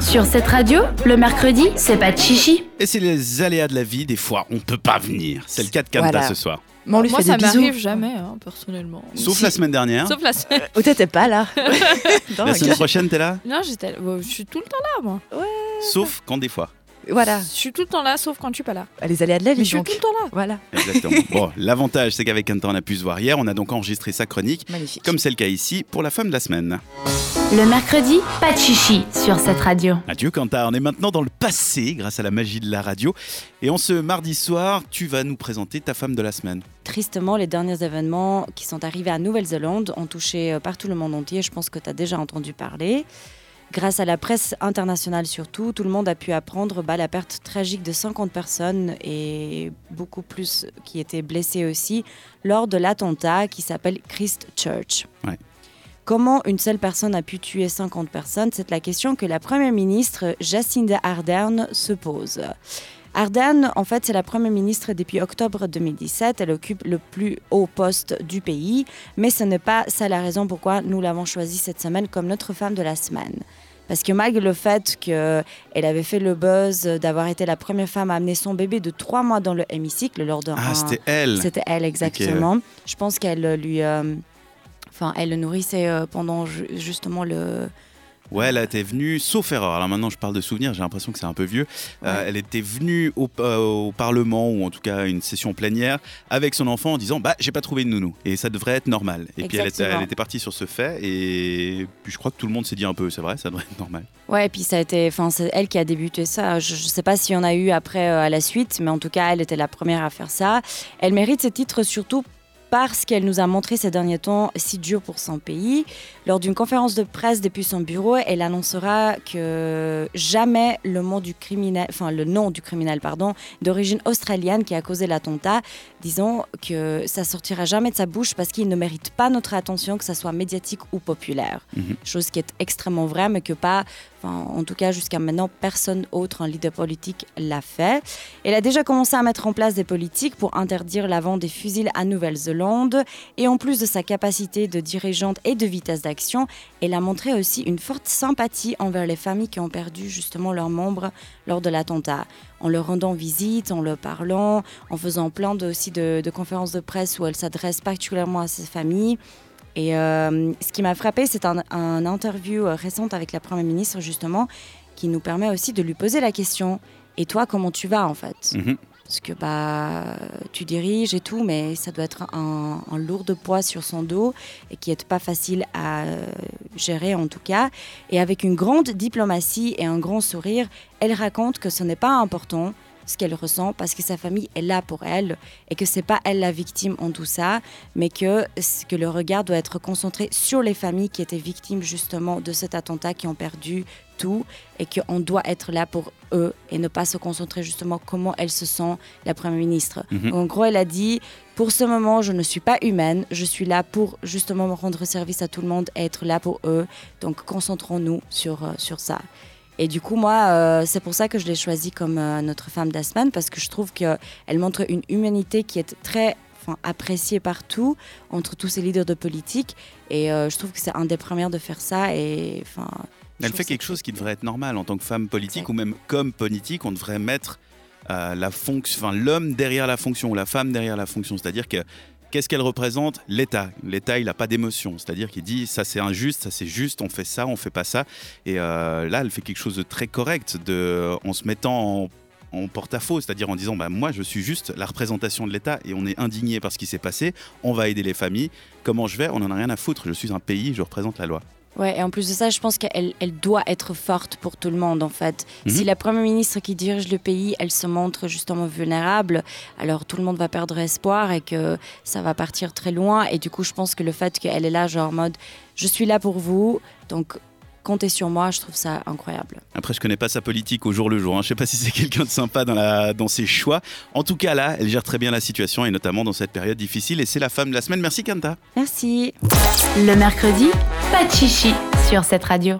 Sur cette radio, le mercredi, c'est pas de chichi. Et c'est les aléas de la vie, des fois on peut pas venir. C'est le cas de Kanta Voilà. ce soir. Mais on lui Moi, fait ça des bisous. m'arrive jamais, hein, personnellement. Sauf Si. la semaine dernière. Sauf la semaine. Ou t'étais pas là. La semaine prochaine, t'es là Non, j'étais. bon, je suis tout le temps là, moi. Sauf quand des fois. Voilà, Je suis tout le temps là, sauf quand je suis pas là. les aléas de la Mais je suis donc. tout le temps là. Voilà, Exactement. bon, l'avantage, c'est qu'avec Kanta, on a pu se voir hier. On a donc enregistré sa chronique, magnifique. comme c'est le cas ici, pour la femme de la semaine. Le mercredi, pas de chichi sur cette radio. Adieu Kanta, on est maintenant dans le passé grâce à la magie de la radio. Et en ce mardi soir, tu vas nous présenter ta femme de la semaine. Tristement, les derniers événements qui sont arrivés à Nouvelle-Zélande ont touché euh, partout le monde entier. Je pense que tu as déjà entendu parler. Grâce à la presse internationale surtout, tout le monde a pu apprendre bah, la perte tragique de 50 personnes et beaucoup plus qui étaient blessées aussi lors de l'attentat qui s'appelle Christchurch. Ouais. Comment une seule personne a pu tuer 50 personnes C'est la question que la Première ministre Jacinda Ardern se pose. Ardern, en fait, c'est la Première ministre depuis octobre 2017. Elle occupe le plus haut poste du pays, mais ce n'est pas ça la raison pourquoi nous l'avons choisie cette semaine comme notre femme de la semaine. Parce que malgré le fait qu'elle avait fait le buzz d'avoir été la première femme à amener son bébé de trois mois dans le hémicycle lors d'un... Ah, c'était elle. C'était elle, exactement. Je pense qu'elle euh, lui... euh, Enfin, elle le nourrissait euh, pendant ju- justement le... Ouais, elle était venue, sauf erreur. Alors maintenant, je parle de souvenirs, j'ai l'impression que c'est un peu vieux. Euh, elle était venue au, euh, au Parlement, ou en tout cas à une session plénière, avec son enfant en disant Bah, j'ai pas trouvé de nounou. Et ça devrait être normal. Et puis elle était, Exactement. elle était partie sur ce fait, et puis je crois que tout le monde s'est dit un peu C'est vrai, ça devrait être normal. Ouais, et puis ça a été, enfin, c'est elle qui a débuté ça. Je, je sais pas s'il y en a eu après euh, à la suite, mais en tout cas, elle était la première à faire ça. Elle mérite ce titre surtout parce qu'elle nous a montré ces derniers temps si dur pour son pays. Lors d'une conférence de presse depuis son bureau, elle annoncera que jamais le nom du criminel, enfin le nom du criminel, pardon, d'origine australienne qui a causé l'attentat, disons que ça sortira jamais de sa bouche parce qu'il ne mérite pas notre attention, que ça soit médiatique ou populaire. Mhm. Chose qui est extrêmement vraie, mais que pas, enfin, en tout cas jusqu'à maintenant, personne autre, un leader politique, l'a fait. Elle a déjà commencé à mettre en place des politiques pour interdire la vente des fusils à Nouvelle-Zélande. Et en plus de sa capacité de dirigeante et de vitesse d'action, elle a montré aussi une forte sympathie envers les familles qui ont perdu justement leurs membres lors de l'attentat. En leur rendant visite, en leur parlant, en faisant plein de, aussi de, conférences de presse où elle s'adresse particulièrement à ces familles. Et euh, ce qui m'a frappé, c'est un, un interview euh, récente avec la Première ministre, justement, qui nous permet aussi de lui poser la question Et toi, comment tu vas, en fait? Mhm. Parce que bah, tu diriges et tout, mais ça doit être un, lourd de poids sur son dos et qui n'est pas facile à euh, gérer, en tout cas. Et avec une grande diplomatie et un grand sourire, elle raconte que ce n'est pas important ce qu'elle ressent parce que sa famille est là pour elle et que c'est pas elle la victime en tout ça, mais que, que le regard doit être concentré sur les familles qui étaient victimes justement de cet attentat, qui ont perdu tout et qu'on doit être là pour eux et ne pas se concentrer justement comment elle se sent, la Première ministre. Mhm. En gros, elle a dit, pour ce moment, je ne suis pas humaine, je suis là pour justement me rendre service à tout le monde et être là pour eux, donc concentrons-nous sur, euh, sur ça. Et du coup, moi, euh, c'est pour ça que je l'ai choisie comme euh, notre femme semaine, parce que je trouve qu'elle montre une humanité qui est très enfin, appréciée partout, entre tous ces leaders de politique. Et euh, je trouve que c'est un des premières de faire ça. Et, enfin, Elle fait quelque chose qui devrait être normal en tant que femme politique ou même comme politique, on devrait mettre euh, la fonction, enfin l'homme derrière la fonction ou la femme derrière la fonction. C'est-à-dire que qu'est-ce qu'elle représente L'État. L'État, il n'a pas d'émotion. C'est-à-dire qu'il dit ça c'est injuste, ça c'est juste, on fait ça, on fait pas ça. Et euh, là, elle fait quelque chose de très correct de, en se mettant en porte-à-faux, c'est-à-dire en disant bah, moi je suis juste la représentation de l'État et on est indigné par ce qui s'est passé, on va aider les familles, comment je vais, on en a rien à foutre, je suis un pays, je représente la loi. Ouais, et en plus de ça, je pense qu'elle elle doit être forte pour tout le monde, en fait. Mhm. Si la première ministre qui dirige le pays, elle se montre justement vulnérable, alors tout le monde va perdre espoir et que ça va partir très loin. Et du coup, je pense que le fait qu'elle est là, genre en mode, je suis là pour vous, donc comptez sur moi, je trouve ça incroyable. Après, je connais pas sa politique au jour le jour. Hein. Je sais pas si c'est quelqu'un de sympa dans, la, dans ses choix. En tout cas, là, elle gère très bien la situation et notamment dans cette période difficile. Et c'est la femme de la semaine. Merci, Kanta. Merci. Le mercredi, pas de chichi sur cette radio.